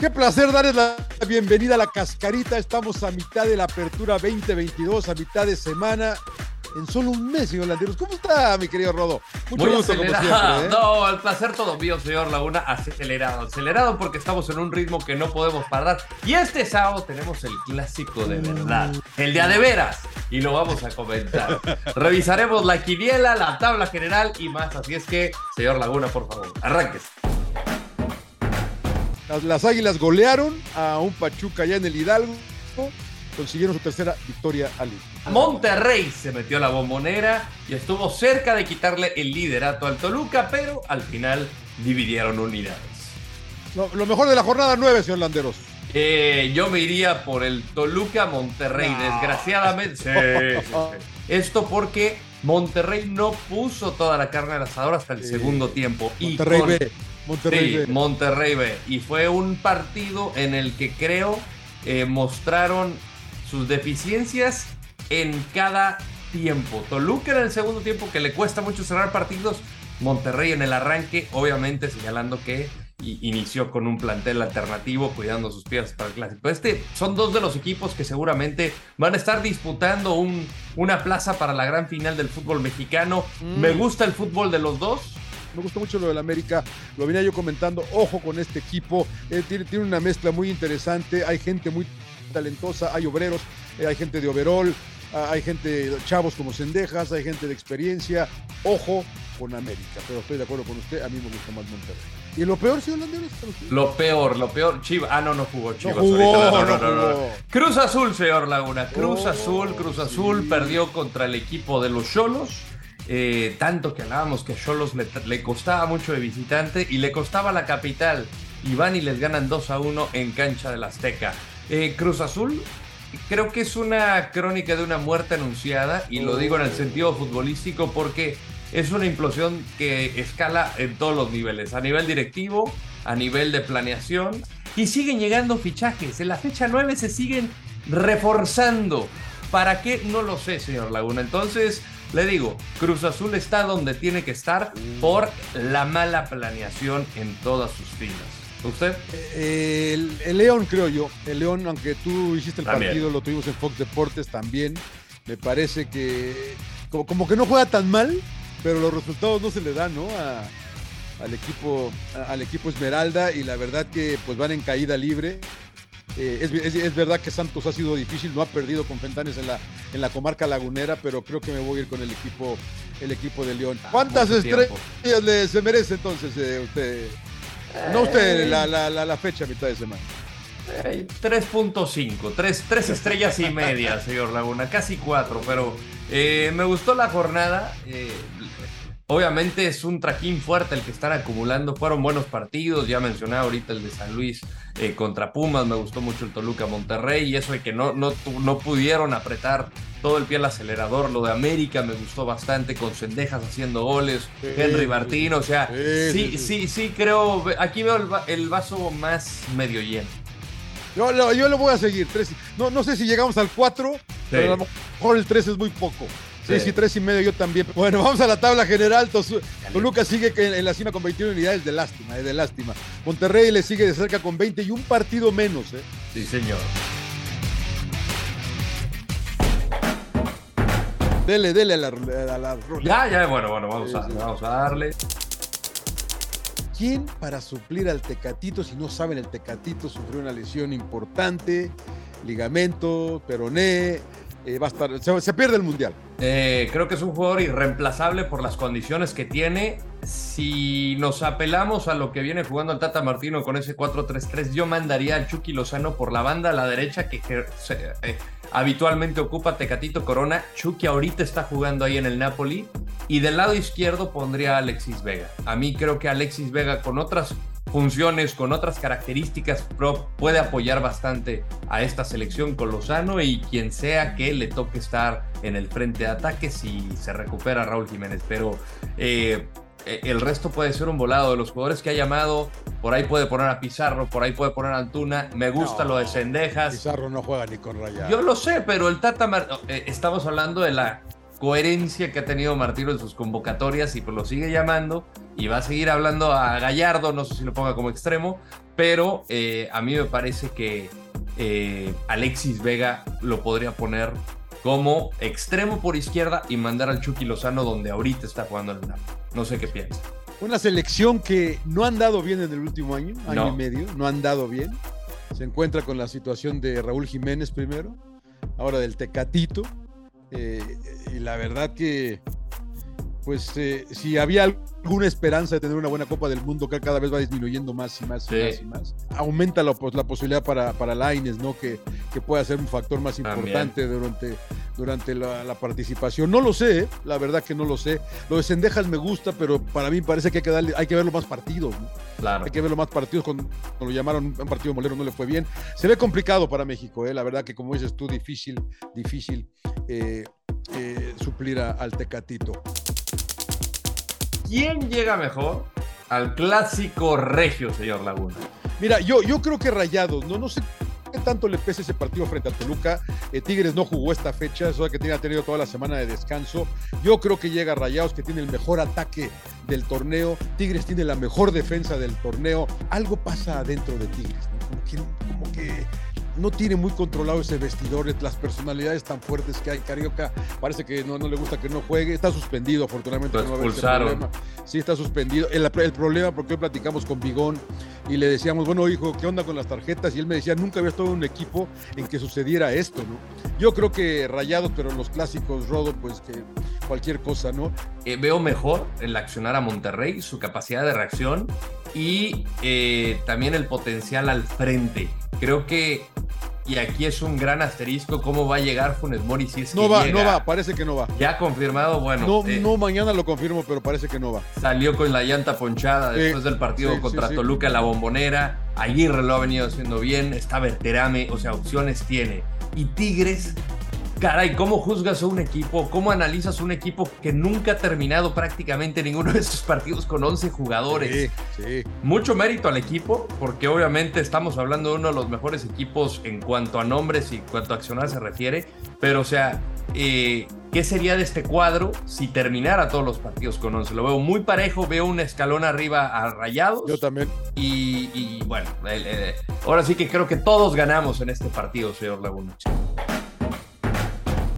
Qué placer darles la bienvenida a la cascarita. Estamos a mitad de la apertura 2022, a mitad de semana. En solo un mes, señor Landeros. ¿Cómo está, mi querido Rodo? Mucho Muy gusto, acelerado. como siempre. ¿eh? No, el placer todo mío, señor Laguna. Acelerado. Acelerado porque estamos en un ritmo que no podemos parar. Y este sábado tenemos el clásico de verdad. El día de veras. Y lo vamos a comentar. Revisaremos la quiniela, la tabla general y más. Así es que, señor Laguna, por favor, arranques. Las, Águilas golearon a un Pachuca allá en el Hidalgo. Consiguieron su tercera victoria al Monterrey se metió a la bombonera y estuvo cerca de quitarle el liderato al Toluca, pero al final dividieron unidades. Lo, mejor de la jornada 9, señor Landeros. Eh, yo me iría por el Toluca Monterrey, desgraciadamente. Esto porque Monterrey no puso toda la carne al asador hasta el segundo tiempo. Monterrey y Monterrey, B. Monterrey B. Y fue un partido en el que creo eh, mostraron sus deficiencias en cada tiempo. Toluca en el segundo tiempo que le cuesta mucho cerrar partidos. Monterrey en el arranque, obviamente señalando que inició con un plantel alternativo, cuidando sus piezas para el clásico. Este son dos de los equipos que seguramente van a estar disputando un, una plaza para la gran final del fútbol mexicano. Me mm. gusta el fútbol de los dos me gustó mucho lo del América, lo venía yo comentando, ojo con este equipo, eh, tiene, tiene, una mezcla muy interesante, hay gente muy talentosa, hay obreros, eh, hay gente de overall, ah, hay gente, chavos como Cendejas, hay gente de experiencia, ojo con América, pero estoy de acuerdo con usted, a mí me gusta más Monterrey. ¿Y lo peor, señor Landeros? Lo peor, lo peor, Chivas. Ah, no, no jugó Chivas. No jugó, no, no, Cruz Azul, señor Laguna. Cruz Azul, Cruz Azul perdió contra el equipo de los Cholos. Eh, tanto que hablábamos que a Cholos le, costaba mucho de visitante y le costaba la capital. Y van y les ganan 2 a 1 en cancha del Azteca. Eh, Cruz Azul creo que es una crónica de una muerte anunciada y lo digo en el sentido futbolístico porque es una implosión que escala en todos los niveles, a nivel directivo, a nivel de planeación y siguen llegando fichajes. En la fecha 9 se siguen reforzando. ¿Para qué? No lo sé, señor Laguna. Entonces, le digo, Cruz Azul está donde tiene que estar por la mala planeación en todas sus filas. ¿Usted? Eh, el, León, creo yo. El León, aunque tú hiciste el partido, lo tuvimos en Fox Deportes también. Me parece que como, que no juega tan mal, pero los resultados no se le dan, ¿no? al equipo, al equipo Esmeralda y la verdad que pues van en caída libre. Eh, es, verdad que Santos ha sido difícil, no ha perdido con Fentanes en la, en la comarca lagunera, pero creo que me voy a ir con el equipo, el equipo de León. ¿Cuántas estrellas le, se merece entonces eh, usted? No usted, la, la, la, fecha mitad de semana. 3.5, 3, 3, estrellas y media, señor Laguna, casi 4, pero eh, me gustó la jornada. Obviamente es un trajín fuerte el que están acumulando. Fueron buenos partidos. Ya mencioné ahorita el de San Luis eh, contra Pumas. Me gustó mucho el Toluca Monterrey. Y eso de que no, no, no pudieron apretar todo el pie al acelerador. Lo de América me gustó bastante. Con Cendejas haciendo goles. Henry Martín. O sea, sí, sí, sí, creo. Aquí veo el, vaso más medio lleno. Yo, lo voy a seguir. no, no sé si llegamos al 4, pero a lo mejor el 3 es muy poco. Sí, sí, tres y medio yo también. Bueno, vamos a la tabla general. Toluca sigue en la cima con 21 unidades de lástima, eh, de lástima. Monterrey le sigue de cerca con 20 y un partido menos. Eh. Sí, señor. Dele, dele a la, Ya, ya, bueno, bueno, vamos, a, vamos a darle. ¿Quién para suplir al Tecatito? Si no saben, el Tecatito sufrió una lesión importante, ligamento, peroné, eh, va a estar, se, pierde el mundial. Eh, creo que es un jugador irreemplazable por las condiciones que tiene. Si nos apelamos a lo que viene jugando el Tata Martino con ese 4-3-3, yo mandaría al Chucky Lozano por la banda a la derecha, que eh, habitualmente ocupa Tecatito Corona. Chucky ahorita está jugando ahí en el Napoli. Y del lado izquierdo pondría a Alexis Vega. A mí creo que Alexis Vega con otras funciones, con otras características, puede apoyar bastante a esta selección con Lozano y quien sea que le toque estar en el frente de ataque si se recupera Raúl Jiménez. Pero eh, eh, el resto puede ser un volado de los jugadores que ha llamado. Por ahí puede poner a Pizarro, por ahí puede poner a Antuna. Me gusta lo de Sendejas. Pizarro no juega ni con Raya. Yo lo sé, pero el Tata. Eh, estamos hablando de la coherencia que ha tenido Martino en sus convocatorias y pues lo sigue llamando y va a seguir hablando a Gallardo, no sé si lo ponga como extremo, pero eh, a mí me parece que Alexis Vega lo podría poner como extremo por izquierda y mandar al Chucky Lozano donde ahorita está jugando el Napoli. No sé qué piensa. Una selección que no ha andado bien en el último año, año y medio, no ha andado bien. Se encuentra con la situación de Raúl Jiménez primero, ahora del Tecatito. Eh, y la verdad que, pues, eh, si había alguna esperanza de tener una buena Copa del Mundo que cada vez va disminuyendo más y más y más y más. Aumenta la, la posibilidad para, para Laines, ¿no? Que, que pueda ser un factor más importante durante, durante la, participación. No lo sé, ¿eh? la verdad que no lo sé. Lo de Sendejas me gusta, pero para mí parece que hay que darle, hay que verlo más partidos. Claro. Hay que verlo más partidos. Cuando, lo llamaron un partido molero no le fue bien. Se ve complicado para México, ¿eh? la verdad que como dices tú, difícil, difícil eh, eh, suplir al Tecatito. ¿Quién llega mejor al clásico regio, señor Laguna? Mira, yo, yo creo que Rayados, no, no sé qué tanto le pese ese partido frente a Toluca. Eh, Tigres no jugó esta fecha, eso que tiene, ha tenido toda la semana de descanso. Yo creo que llega Rayados, que tiene el mejor ataque del torneo. Tigres tiene la mejor defensa del torneo. Algo pasa dentro de Tigres, como que no tiene muy controlado ese vestidor, las personalidades tan fuertes que hay. Carioca parece que no, no le gusta que no juegue, está suspendido, afortunadamente. Lo expulsaron. Sí, está suspendido. El, el, problema, porque hoy platicamos con Bigón y le decíamos, bueno, hijo, ¿qué onda con las tarjetas? Y él me decía, nunca había estado en un equipo en que sucediera esto, ¿no? Yo creo que rayados, pero los clásicos, Rodo, pues que cualquier cosa, ¿no? Eh, veo mejor el accionar a Monterrey, su capacidad de reacción y eh, también el potencial al frente. Creo que y aquí es un gran asterisco cómo va a llegar Funes Mori si es no va, no va, parece que no va. Ya confirmado, bueno. No, eh, no mañana lo confirmo, pero parece que no va. Salió con la llanta ponchada después del partido contra Toluca en la bombonera. Aguirre lo ha venido haciendo bien, está Verterame, o sea, opciones tiene. Y Tigres Caray, ¿cómo juzgas a un equipo? ¿Cómo analizas un equipo que nunca ha terminado prácticamente ninguno de sus partidos con 11 jugadores? Sí, sí. Mucho mérito al equipo, porque obviamente estamos hablando de uno de los mejores equipos en cuanto a nombres y en cuanto a accionar se refiere. Pero, o sea, eh, ¿qué sería de este cuadro si terminara todos los partidos con 11? Lo veo muy parejo, veo un escalón arriba a Rayados. Yo también. Y, bueno, ahora sí que creo que todos ganamos en este partido, señor Laguna.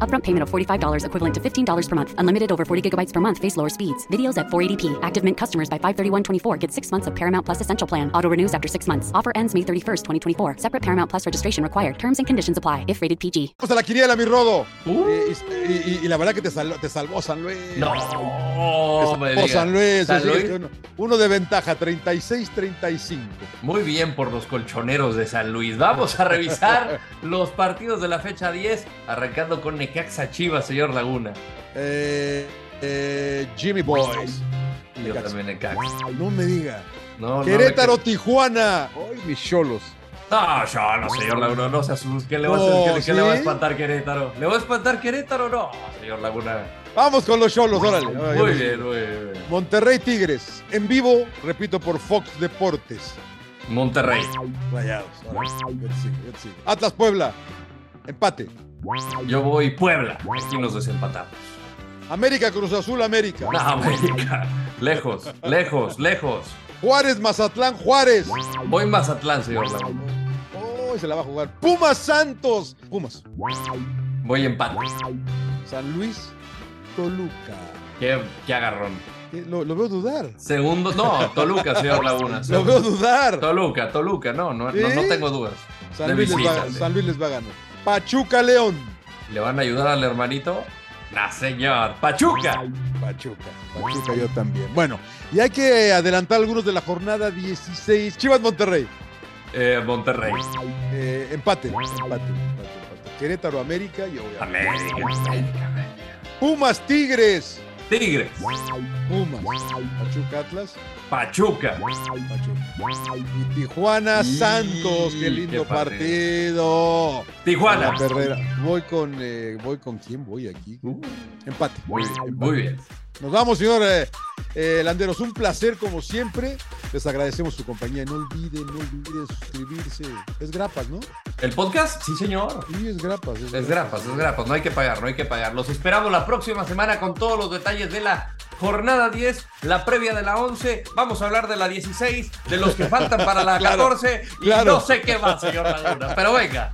Upfront payment of $45 equivalent to $15 per month. Unlimited over 40 gigabytes per month. Face lower speeds. Videos at 480p. Active Mint customers by 531.24 get six months of Paramount Plus Essential Plan. Auto renews after six months. Offer ends May 31st, 2024. Separate Paramount Plus registration required. Terms and conditions apply if rated PG. Vamos a la quiniela, mi rodo. Uh. Eh, y, y, y, la verdad que te, sal, te salvó San Luis. No, te salvó San Luis. San Luis. Uno, uno de ventaja, 36-35. Muy bien por los colchoneros de San Luis. Vamos a revisar los partidos de la fecha 10, arrancando con Necaxa Chivas, señor Laguna. Eh, eh, Jimmy Boys. Yo también Necaxa. No me diga. Querétaro, Tijuana. Ay, mis cholos. No, yo no, señor Laguna, no se asuste. ¿Qué le va a hacer? ¿Qué, le va a espantar Querétaro? ¿Le va a espantar Querétaro? No, señor Laguna. Vamos con los cholos, órale. Muy bien, muy bien. Monterrey Tigres, en vivo, repito, por Fox Deportes. Monterrey. Rayados. Atlas Puebla, empate. Yo voy Puebla. Aquí nos desempatamos. América Cruz Azul, América. No, América. Lejos, lejos, lejos. Juárez, Mazatlán, Juárez. Voy Mazatlán, señor Oh, se la va a jugar. Pumas Santos. Pumas. Voy empate. San Luis, Toluca. Qué, qué agarrón. Lo, veo dudar. Segundo, no, Toluca, señor Laguna. lo veo dudar. Toluca, Toluca, no, no, no, tengo dudas. San Luis, va, San Luis, les va, a ganar. Pachuca León. ¿Le van a ayudar al hermanito? No, señor. Pachuca. Pachuca. Pachuca yo también. Bueno, y hay que adelantar algunos de la jornada 16. Chivas Monterrey. Eh, Monterrey. Eh, empate, empate, empate, Querétaro América y América, América, América. Pumas Tigres. Tigres. Pumas. Pachuca Atlas. Pachuca. Pachuca. Y Tijuana Santos. Qué lindo partido. Tijuana. Voy con, eh, voy con quién voy aquí. Uh. empate. Muy bien. Muy bien. Nos vamos, señor eh, eh, Landeros. Un placer como siempre. Les agradecemos su compañía. No olviden, no olviden suscribirse. Es grapas, ¿no? ¿El podcast? Sí, señor. Sí, es grapas. Es, grapas, es grapas. No hay que pagar, no hay que pagar. Los esperamos la próxima semana con todos los detalles de la jornada 10, la previa de la 11. Vamos a hablar de la 16, de los que faltan para la 14. Y no sé qué más, señor Laguna. Pero venga.